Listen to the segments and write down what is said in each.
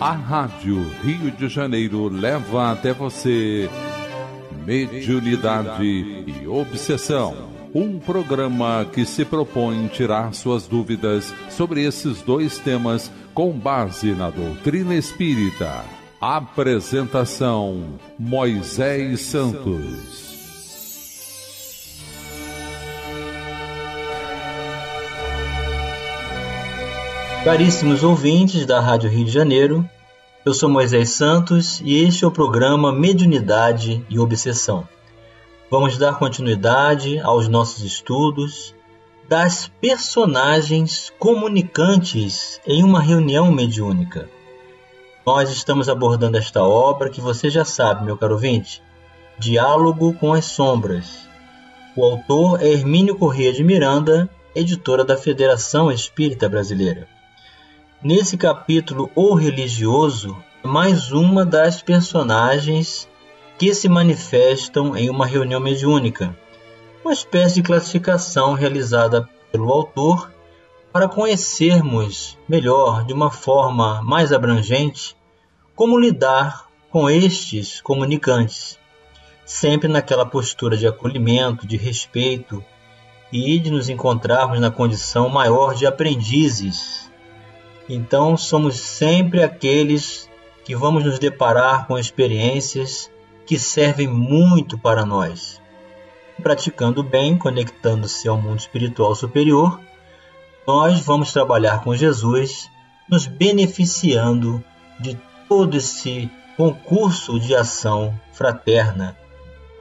A Rádio Rio de Janeiro leva até você Mediunidade e Obsessão. Um programa que se propõe tirar suas dúvidas sobre esses dois temas com base na doutrina espírita. Apresentação: Moisés Santos. Caríssimos ouvintes da Rádio Rio de Janeiro, eu sou Moisés Santos e este é o programa Mediunidade e Obsessão. Vamos dar continuidade aos nossos estudos das personagens comunicantes em uma reunião mediúnica. Nós estamos abordando esta obra que você já sabe, meu caro ouvinte, Diálogo com as Sombras. O autor é Hermínio Corrêa de Miranda, editora da Federação Espírita Brasileira. Nesse capítulo, o religioso é mais uma das personagens que se manifestam em uma reunião mediúnica, uma espécie de classificação realizada pelo autor para conhecermos melhor, de uma forma mais abrangente, como lidar com estes comunicantes, sempre naquela postura de acolhimento, de respeito e de nos encontrarmos na condição maior de aprendizes então, somos sempre aqueles que vamos nos deparar com experiências que servem muito para nós. Praticando bem, conectando-se ao mundo espiritual superior, nós vamos trabalhar com Jesus, nos beneficiando de todo esse concurso de ação fraterna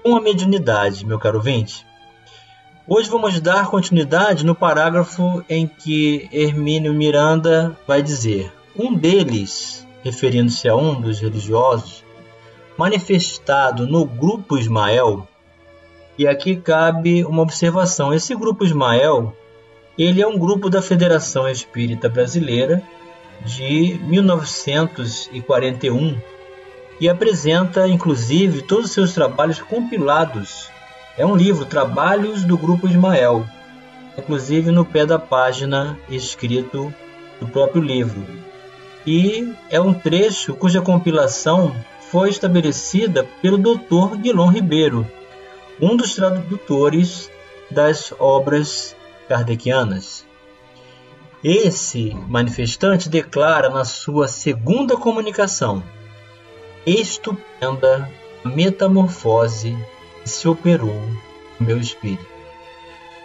com a mediunidade, meu caro ouvinte. Hoje vamos dar continuidade no parágrafo em que Hermínio Miranda vai dizer: um deles, referindo-se a um dos religiosos, manifestado no grupo Ismael, e aqui cabe uma observação: esse grupo Ismael, ele é um grupo da Federação Espírita Brasileira de 1941 e apresenta, inclusive, todos os seus trabalhos compilados é um livro, Trabalhos do Grupo Ismael, inclusive no pé da página escrito do próprio livro. E é um trecho cuja compilação foi estabelecida pelo Dr. Guilom Ribeiro, um dos tradutores das obras kardecianas. Esse manifestante declara na sua segunda comunicação estupenda metamorfose se operou no meu espírito,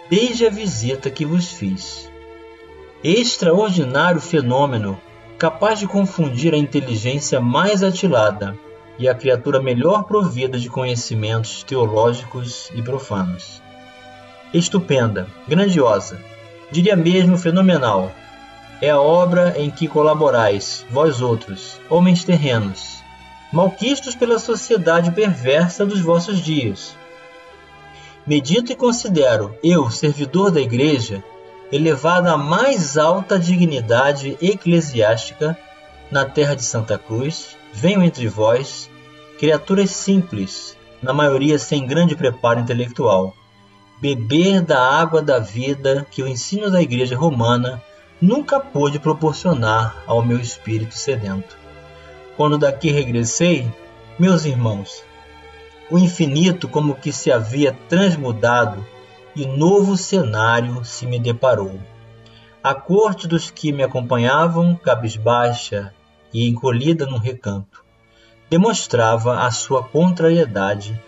desde a visita que vos fiz. Extraordinário fenômeno, capaz de confundir a inteligência mais atilada e a criatura melhor provida de conhecimentos teológicos e profanos. Estupenda, grandiosa, diria mesmo fenomenal, é a obra em que colaborais, vós outros, homens terrenos, malquistos pela sociedade perversa dos vossos dias. Medito e considero, eu, servidor da Igreja, elevado à mais alta dignidade eclesiástica na terra de Santa Cruz, venho entre vós, criaturas simples, na maioria sem grande preparo intelectual, beber da água da vida que o ensino da Igreja Romana nunca pôde proporcionar ao meu espírito sedento. Quando daqui regressei, meus irmãos, o infinito como que se havia transmudado e novo cenário se me deparou. A corte dos que me acompanhavam, cabisbaixa e encolhida num recanto, demonstrava a sua contrariedade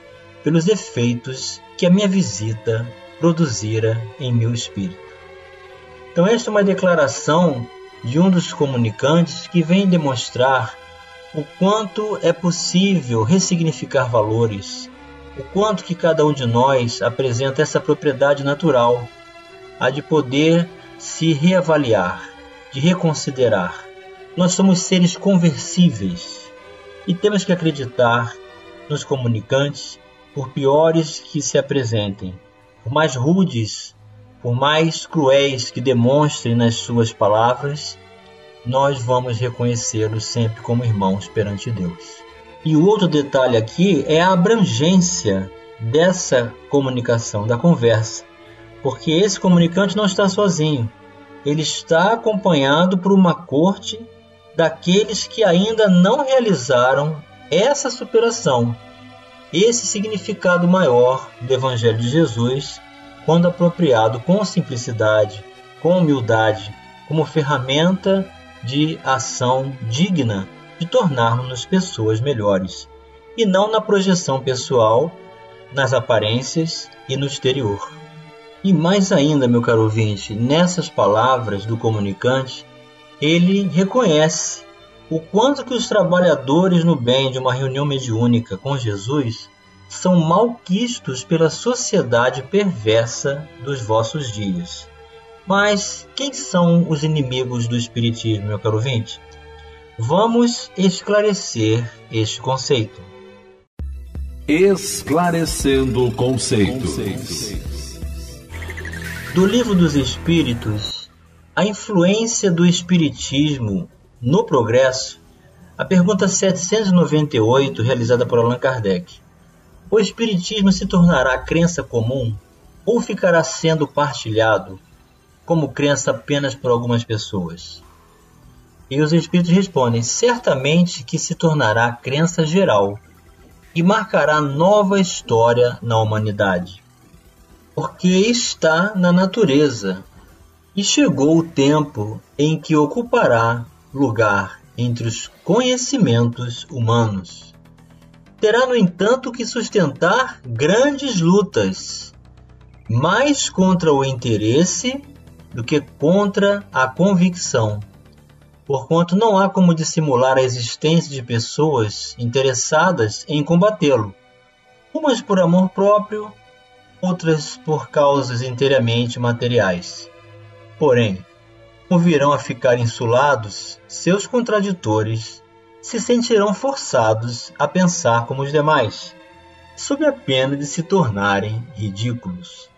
pelos efeitos que a minha visita produzira em meu espírito. Então, esta é uma declaração de um dos comunicantes que vem demonstrar o quanto é possível ressignificar valores, o quanto que cada um de nós apresenta essa propriedade natural, a de poder se reavaliar, de reconsiderar. Nós somos seres conversíveis e temos que acreditar nos comunicantes, por piores que se apresentem, por mais rudes, por mais cruéis que demonstrem nas suas palavras, nós vamos reconhecê-los sempre como irmãos perante Deus. E o outro detalhe aqui é a abrangência dessa comunicação, da conversa, porque esse comunicante não está sozinho, ele está acompanhado por uma corte daqueles que ainda não realizaram essa superação, esse significado maior do Evangelho de Jesus, quando apropriado com simplicidade, com humildade, como ferramenta de ação digna de tornarmos-nos pessoas melhores, e não na projeção pessoal, nas aparências e no exterior. E mais ainda, meu caro ouvinte, nessas palavras do comunicante, ele reconhece o quanto que os trabalhadores no bem de uma reunião mediúnica com Jesus são malquistos pela sociedade perversa dos vossos dias. Mas quem são os inimigos do Espiritismo, meu caro ouvinte? Vamos esclarecer este conceito. Esclarecendo conceitos. Do Livro dos Espíritos, a influência do Espiritismo no progresso, a pergunta 798, realizada por Allan Kardec. O Espiritismo se tornará crença comum ou ficará sendo partilhado como crença apenas por algumas pessoas? E os Espíritos respondem: certamente que se tornará crença geral e marcará nova história na humanidade. Porque está na natureza e chegou o tempo em que ocupará lugar entre os conhecimentos humanos. Terá, no entanto, que sustentar grandes lutas, mais contra o interesse do que contra a convicção, porquanto não há como dissimular a existência de pessoas interessadas em combatê-lo, umas por amor próprio, outras por causas inteiramente materiais. Porém, como virão a ficar insulados, seus contraditores se sentirão forçados a pensar como os demais, sob a pena de se tornarem ridículos.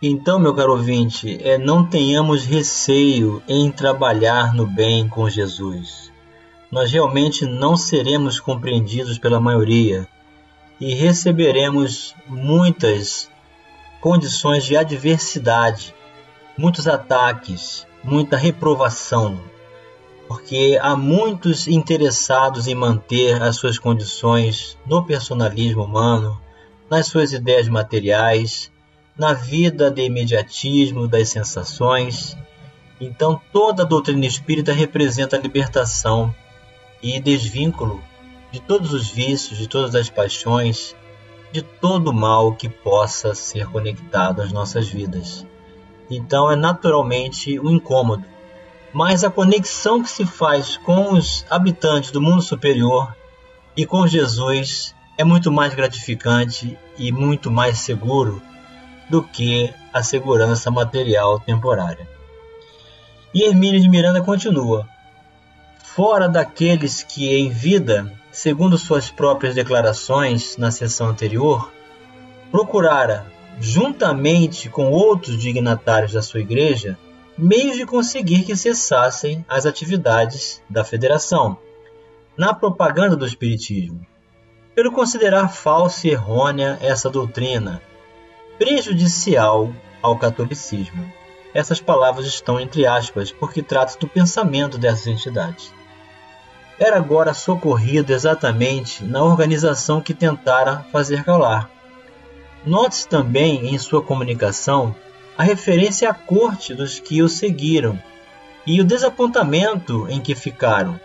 Então, meu caro ouvinte, é, não tenhamos receio em trabalhar no bem com Jesus. Nós realmente não seremos compreendidos pela maioria e receberemos muitas condições de adversidade, muitos ataques, muita reprovação, porque há muitos interessados em manter as suas condições no personalismo humano, nas suas ideias materiais, na vida de imediatismo das sensações. Então, toda a doutrina espírita representa a libertação e desvínculo de todos os vícios, de todas as paixões, de todo o mal que possa ser conectado às nossas vidas. Então é naturalmente um incômodo. Mas a conexão que se faz com os habitantes do mundo superior e com Jesus é muito mais gratificante e muito mais seguro do que a segurança material temporária. E Hermínio de Miranda continua: Fora daqueles que em vida, segundo suas próprias declarações na sessão anterior, procurara juntamente com outros dignatários da sua igreja, meios de conseguir que cessassem as atividades da federação, na propaganda do Espiritismo, pelo considerar falsa e errônea essa doutrina, prejudicial ao catolicismo. Essas palavras estão entre aspas, porque trata do pensamento dessas entidades. Era agora socorrido exatamente na organização que tentara fazer calar, Note-se também em sua comunicação a referência à corte dos que o seguiram e o desapontamento em que ficaram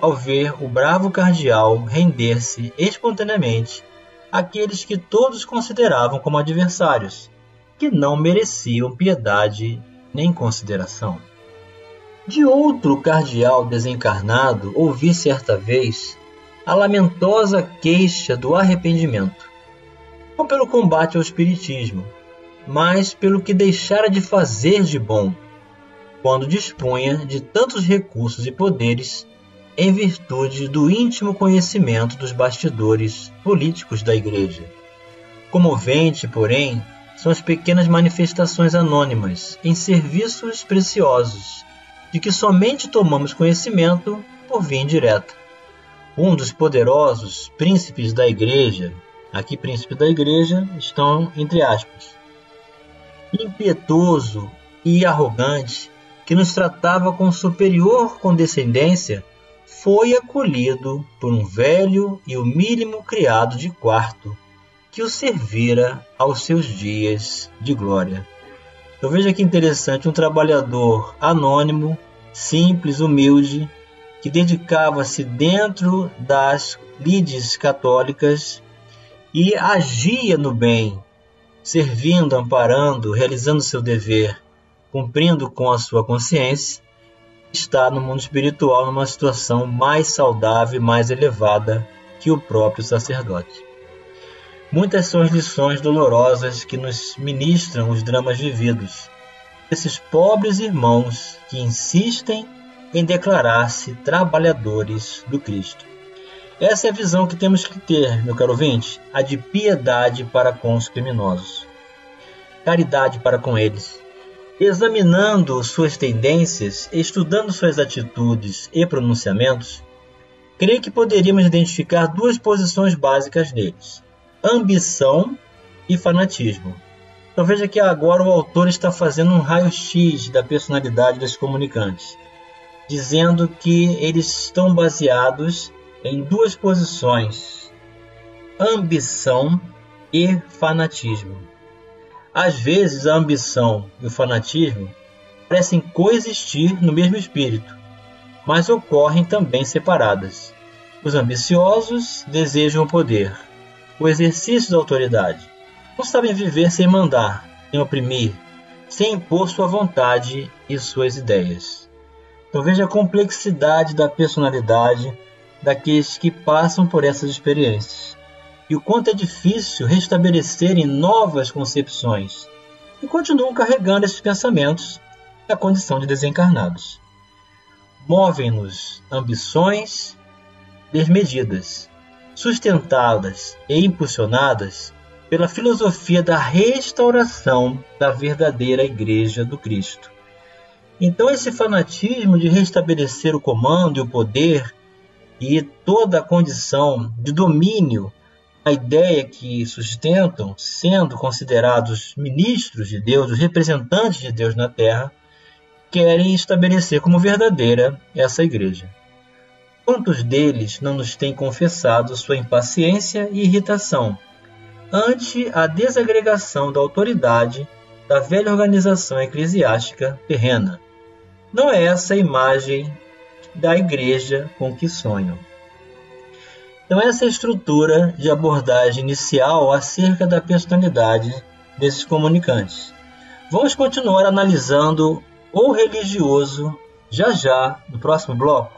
ao ver o bravo cardeal render-se espontaneamente àqueles que todos consideravam como adversários, que não mereciam piedade nem consideração. De outro cardeal desencarnado ouvi certa vez a lamentosa queixa do arrependimento não pelo combate ao espiritismo, mas pelo que deixara de fazer de bom, quando dispunha de tantos recursos e poderes em virtude do íntimo conhecimento dos bastidores políticos da Igreja. Comovente, porém, são as pequenas manifestações anônimas em serviços preciosos, de que somente tomamos conhecimento por via indireta. Um dos poderosos príncipes da Igreja, aqui príncipe da igreja, estão entre aspas. Impetuoso e arrogante, que nos tratava com superior condescendência, foi acolhido por um velho e humílimo criado de quarto que o servira aos seus dias de glória. Eu vejo aqui interessante um trabalhador anônimo, simples, humilde, que dedicava-se dentro das lides católicas e agia no bem, servindo, amparando, realizando seu dever, cumprindo com a sua consciência, está no mundo espiritual numa situação mais saudável e mais elevada que o próprio sacerdote. Muitas são as lições dolorosas que nos ministram os dramas vividos. Esses pobres irmãos que insistem em declarar-se trabalhadores do Cristo. Essa é a visão que temos que ter, meu caro ouvinte, a de piedade para com os criminosos, caridade para com eles. Examinando suas tendências, estudando suas atitudes e pronunciamentos, creio que poderíamos identificar duas posições básicas neles ambição e fanatismo. Então veja que agora o autor está fazendo um raio-x da personalidade dos comunicantes, dizendo que eles estão baseados em duas posições: ambição e fanatismo. Às vezes a ambição e o fanatismo parecem coexistir no mesmo espírito, mas ocorrem também separadas. Os ambiciosos desejam o poder, o exercício da autoridade. Não sabem viver sem mandar, sem oprimir, sem impor sua vontade e suas ideias. Então veja a complexidade da personalidade daqueles que passam por essas experiências e o quanto é difícil restabelecerem novas concepções e continuam carregando esses pensamentos na condição de desencarnados. Movem-nos ambições desmedidas, sustentadas e impulsionadas pela filosofia da restauração da verdadeira Igreja do Cristo. Então, esse fanatismo de restabelecer o comando e o poder e toda a condição de domínio, a ideia que sustentam, sendo considerados ministros de Deus, os representantes de Deus na terra, querem estabelecer como verdadeira essa igreja. Quantos deles não nos têm confessado sua impaciência e irritação ante a desagregação da autoridade da velha organização eclesiástica terrena? Não é essa a imagem da igreja com que sonham. Então, essa é estrutura de abordagem inicial acerca da personalidade desses comunicantes. Vamos continuar analisando o religioso já já no próximo bloco.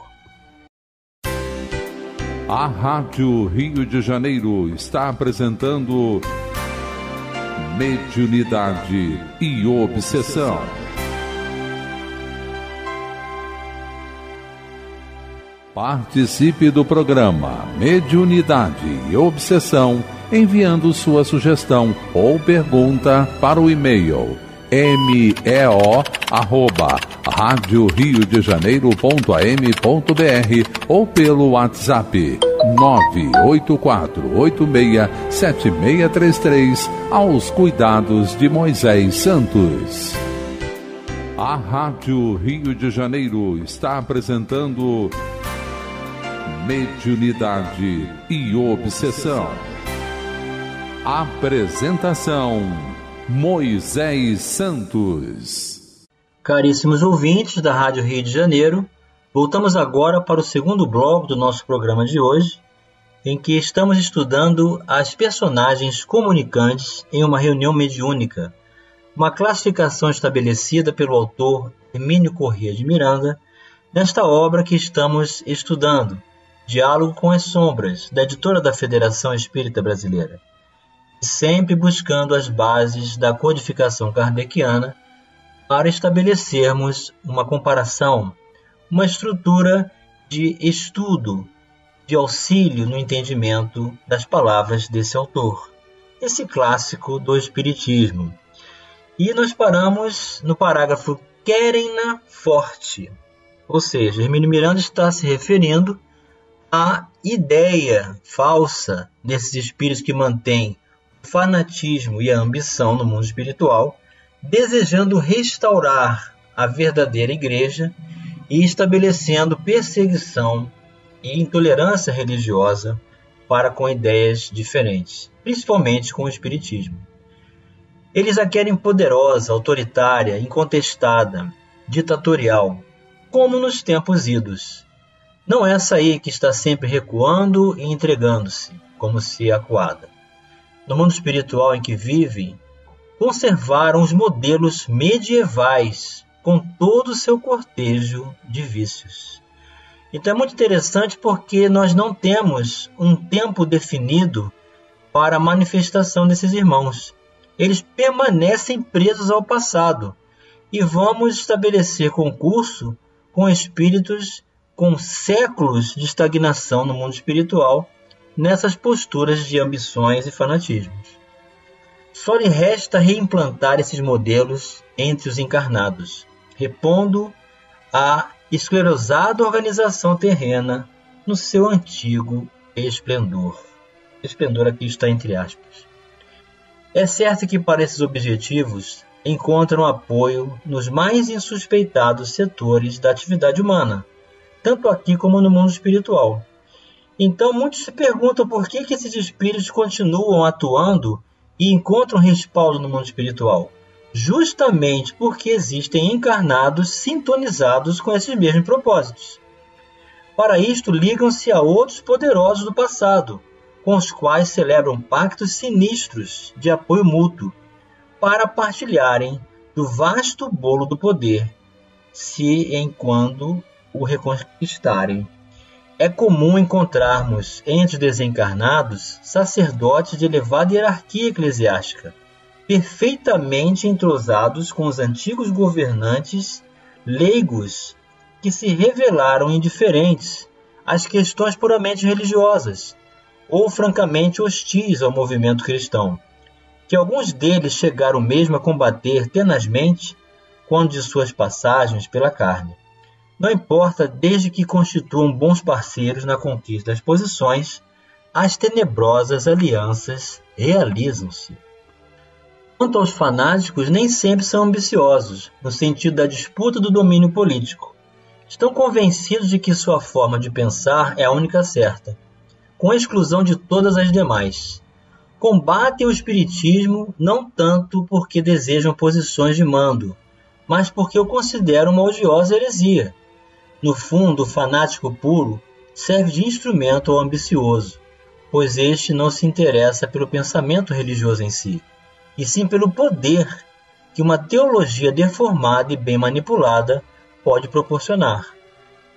A Rádio Rio de Janeiro está apresentando Mediunidade e Obsessão. Participe do programa Mediunidade e Obsessão enviando sua sugestão ou pergunta para o e-mail meo rádio Rio de Janeiro.am.br ou pelo WhatsApp 984867633 aos cuidados de Moisés Santos. A Rádio Rio de Janeiro está apresentando Mediunidade e Obsessão. Apresentação Moisés Santos. Caríssimos ouvintes da Rádio Rio de Janeiro, voltamos agora para o segundo bloco do nosso programa de hoje, em que estamos estudando as personagens comunicantes em uma reunião mediúnica, uma classificação estabelecida pelo autor Hermínio Corrêa de Miranda nesta obra que estamos estudando, Diálogo com as Sombras, da editora da Federação Espírita Brasileira. Sempre buscando as bases da codificação kardeciana para estabelecermos uma comparação, uma estrutura de estudo, de auxílio no entendimento das palavras desse autor, esse clássico do Espiritismo. E nós paramos no parágrafo Querem-na forte, ou seja, Hermínio Miranda está se referindo à ideia falsa desses espíritos que mantêm fanatismo e a ambição no mundo espiritual, desejando restaurar a verdadeira igreja e estabelecendo perseguição e intolerância religiosa para com ideias diferentes, principalmente com o espiritismo. Eles a querem poderosa, autoritária, incontestada, ditatorial, como nos tempos idos. Não é essa aí que está sempre recuando e entregando-se, como se acuada. No mundo espiritual em que vivem, conservaram os modelos medievais com todo o seu cortejo de vícios. Então é muito interessante porque nós não temos um tempo definido para a manifestação desses irmãos. Eles permanecem presos ao passado e vamos estabelecer concurso com espíritos com séculos de estagnação no mundo espiritual nessas posturas de ambições e fanatismos. Só lhe resta reimplantar esses modelos entre os encarnados, repondo a esclerosada organização terrena no seu antigo esplendor. Esplendor aqui está entre aspas. É certo que para esses objetivos encontram apoio nos mais insuspeitados setores da atividade humana, tanto aqui como no mundo espiritual. Então muitos se perguntam por que, que esses espíritos continuam atuando e encontram respaldo no mundo espiritual. Justamente porque existem encarnados sintonizados com esses mesmos propósitos. Para isto, ligam-se a outros poderosos do passado, com os quais celebram pactos sinistros de apoio mútuo, para partilharem do vasto bolo do poder, se em quando o reconquistarem. É comum encontrarmos entre os desencarnados sacerdotes de elevada hierarquia eclesiástica, perfeitamente entrosados com os antigos governantes leigos que se revelaram indiferentes às questões puramente religiosas ou francamente hostis ao movimento cristão, que alguns deles chegaram mesmo a combater tenazmente quando de suas passagens pela carne. Não importa desde que constituam bons parceiros na conquista das posições, as tenebrosas alianças realizam-se. Quanto aos fanáticos, nem sempre são ambiciosos, no sentido da disputa do domínio político. Estão convencidos de que sua forma de pensar é a única certa, com exclusão de todas as demais. Combatem o espiritismo não tanto porque desejam posições de mando, mas porque o consideram uma odiosa heresia no fundo, o fanático puro serve de instrumento ao ambicioso, pois este não se interessa pelo pensamento religioso em si, e sim pelo poder que uma teologia deformada e bem manipulada pode proporcionar.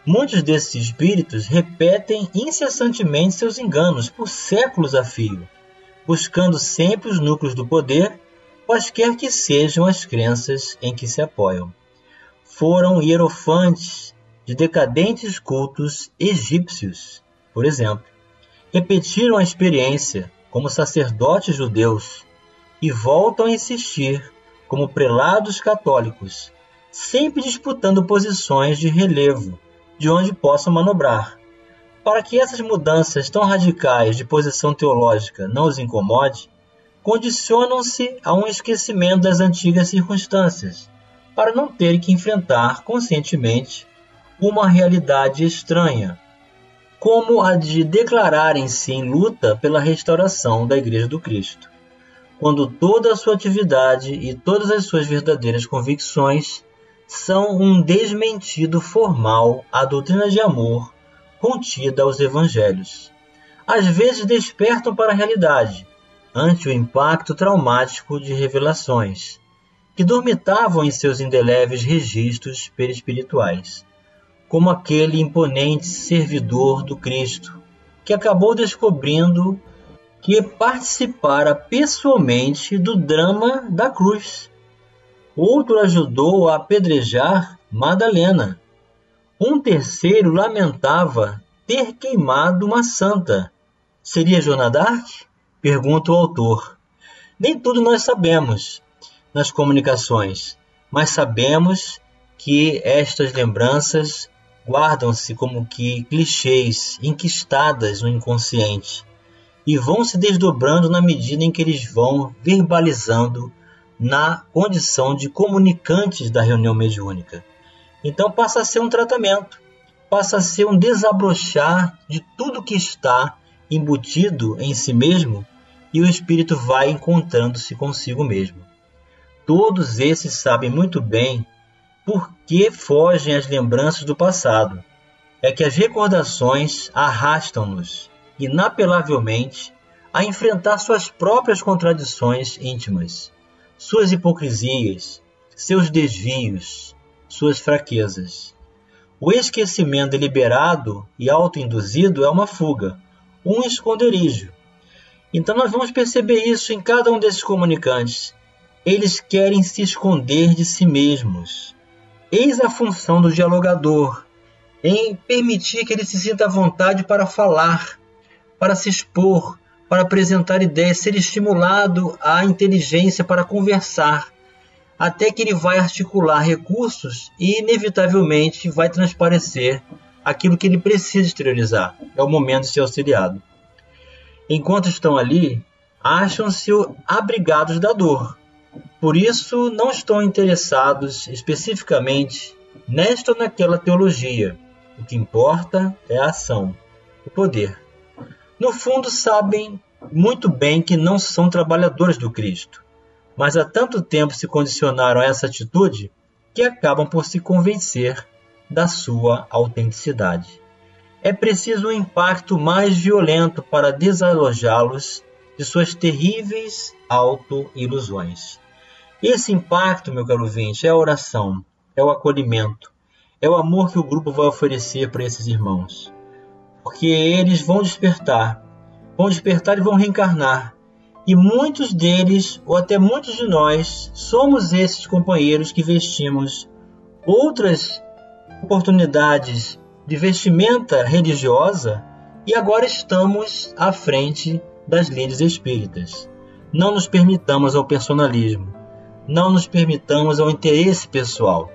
Muitos desses espíritos repetem incessantemente seus enganos por séculos a fio, buscando sempre os núcleos do poder, quaisquer que sejam as crenças em que se apoiam. Foram hierofantes de decadentes cultos egípcios, por exemplo, repetiram a experiência como sacerdotes judeus e voltam a insistir como prelados católicos, sempre disputando posições de relevo de onde possam manobrar. Para que essas mudanças tão radicais de posição teológica não os incomode, condicionam-se a um esquecimento das antigas circunstâncias, para não terem que enfrentar conscientemente uma realidade estranha, como a de declararem-se em luta pela restauração da Igreja do Cristo, quando toda a sua atividade e todas as suas verdadeiras convicções são um desmentido formal à doutrina de amor contida aos evangelhos. Às vezes despertam para a realidade, ante o impacto traumático de revelações, que dormitavam em seus indeléveis registros perispirituais como aquele imponente servidor do Cristo, que acabou descobrindo que participara pessoalmente do drama da cruz. Outro ajudou a apedrejar Madalena. Um terceiro lamentava ter queimado uma santa. Seria Joana d'Arc? Pergunta o autor. Nem tudo nós sabemos nas comunicações, mas sabemos que estas lembranças guardam-se como que clichês enquistadas no inconsciente e vão se desdobrando na medida em que eles vão verbalizando na condição de comunicantes da reunião mediúnica. Então passa a ser um tratamento, passa a ser um desabrochar de tudo que está embutido em si mesmo e o espírito vai encontrando-se consigo mesmo. Todos esses sabem muito bem por que fogem as lembranças do passado. É que as recordações arrastam-nos, inapelavelmente, a enfrentar suas próprias contradições íntimas, suas hipocrisias, seus desvios, suas fraquezas. O esquecimento deliberado e autoinduzido é uma fuga, um esconderijo, então nós vamos perceber isso em cada um desses comunicantes. Eles querem se esconder de si mesmos. Eis a função do dialogador, em permitir que ele se sinta à vontade para falar, para se expor, para apresentar ideias, ser estimulado à inteligência para conversar, até que ele vai articular recursos e inevitavelmente vai transparecer aquilo que ele precisa exteriorizar. É o momento de ser auxiliado enquanto estão ali, acham-se abrigados da dor. Por isso, não estão interessados especificamente nesta ou naquela teologia. O que importa é a ação, o poder. No fundo, sabem muito bem que não são trabalhadores do Cristo, mas há tanto tempo se condicionaram a essa atitude que acabam por se convencer da sua autenticidade é preciso um impacto mais violento para desalojá-los de suas terríveis auto-ilusões. Esse impacto, meu caro ouvinte, é a oração, é o acolhimento, é o amor que o grupo vai oferecer para esses irmãos. Porque eles vão despertar, vão despertar e vão reencarnar. E muitos deles, ou até muitos de nós, somos esses companheiros que vestimos outras oportunidades de vestimenta religiosa e agora estamos à frente das leis espíritas. Não nos permitamos ao personalismo, não nos permitamos ao interesse pessoal,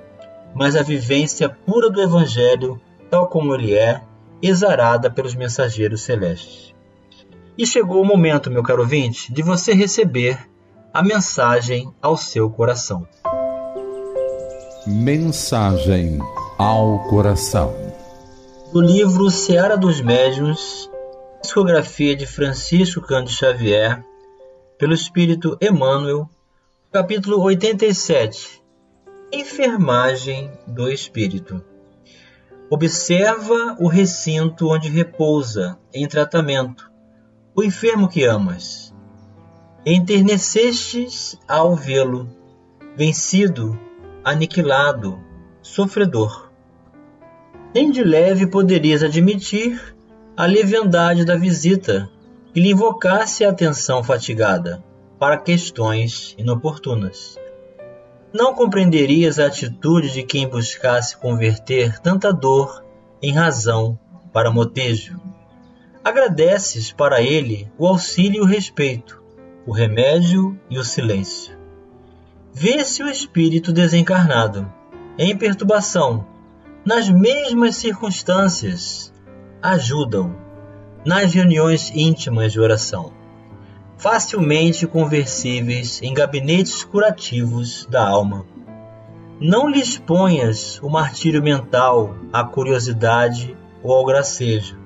mas a vivência pura do Evangelho, tal como ele é, exarada pelos mensageiros celestes. E chegou o momento, meu caro ouvinte, de você receber a mensagem ao seu coração. Mensagem ao coração do livro Seara dos Médiuns, psicografia de Francisco Cândido Xavier, pelo Espírito Emmanuel, capítulo 87 Enfermagem do Espírito. Observa o recinto onde repousa, em tratamento, o enfermo que amas. Enternecestes ao vê-lo, vencido, aniquilado, sofredor nem de leve poderias admitir a leviandade da visita que lhe invocasse a atenção fatigada para questões inoportunas. Não compreenderias a atitude de quem buscasse converter tanta dor em razão para motejo. Agradeces para ele o auxílio e o respeito, o remédio e o silêncio. Vê-se o espírito desencarnado, em perturbação, nas mesmas circunstâncias, ajudam nas reuniões íntimas de oração, facilmente conversíveis em gabinetes curativos da alma. Não lhes ponhas o martírio mental à curiosidade ou ao gracejo.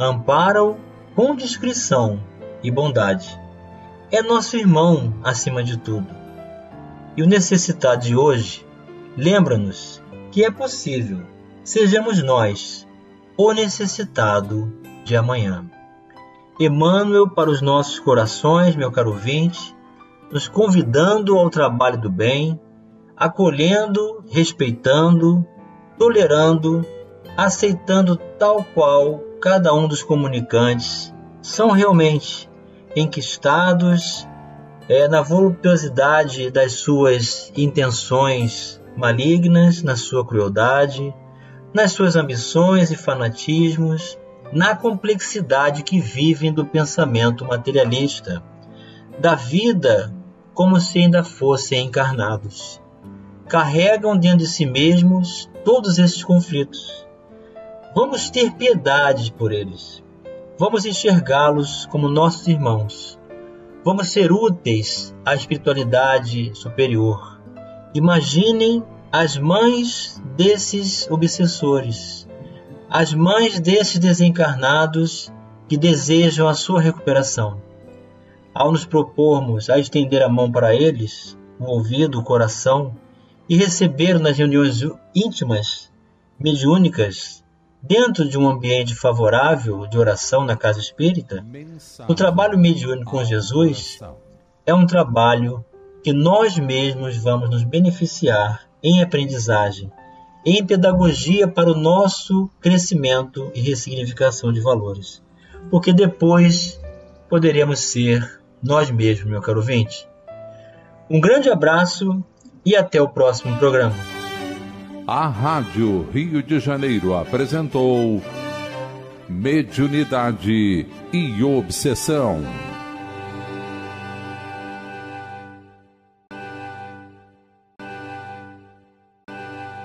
Ampara-o com discrição e bondade. É nosso irmão acima de tudo. E o necessitado de hoje lembra-nos que é possível sejamos nós o necessitado de amanhã. Emmanuel para os nossos corações, meu caro ouvinte, nos convidando ao trabalho do bem, acolhendo, respeitando, tolerando, aceitando tal qual cada um dos comunicantes são realmente enquistados é, na voluptuosidade das suas intenções malignas na sua crueldade, nas suas ambições e fanatismos, na complexidade que vivem do pensamento materialista, da vida como se ainda fossem encarnados. Carregam dentro de si mesmos todos esses conflitos. Vamos ter piedade por eles. Vamos enxergá-los como nossos irmãos. vamos ser úteis à espiritualidade superior. Imaginem as mães desses obsessores, as mães desses desencarnados que desejam a sua recuperação. Ao nos propormos a estender a mão para eles, o ouvido, o coração, e receber nas reuniões íntimas, mediúnicas, dentro de um ambiente favorável de oração na casa espírita, o trabalho mediúnico com Jesus é um trabalho que nós mesmos vamos nos beneficiar em aprendizagem, em pedagogia para o nosso crescimento e ressignificação de valores. Porque depois poderemos ser nós mesmos, meu caro ouvinte. Um grande abraço e até o próximo programa. A Rádio Rio de Janeiro apresentou Mediunidade e Obsessão.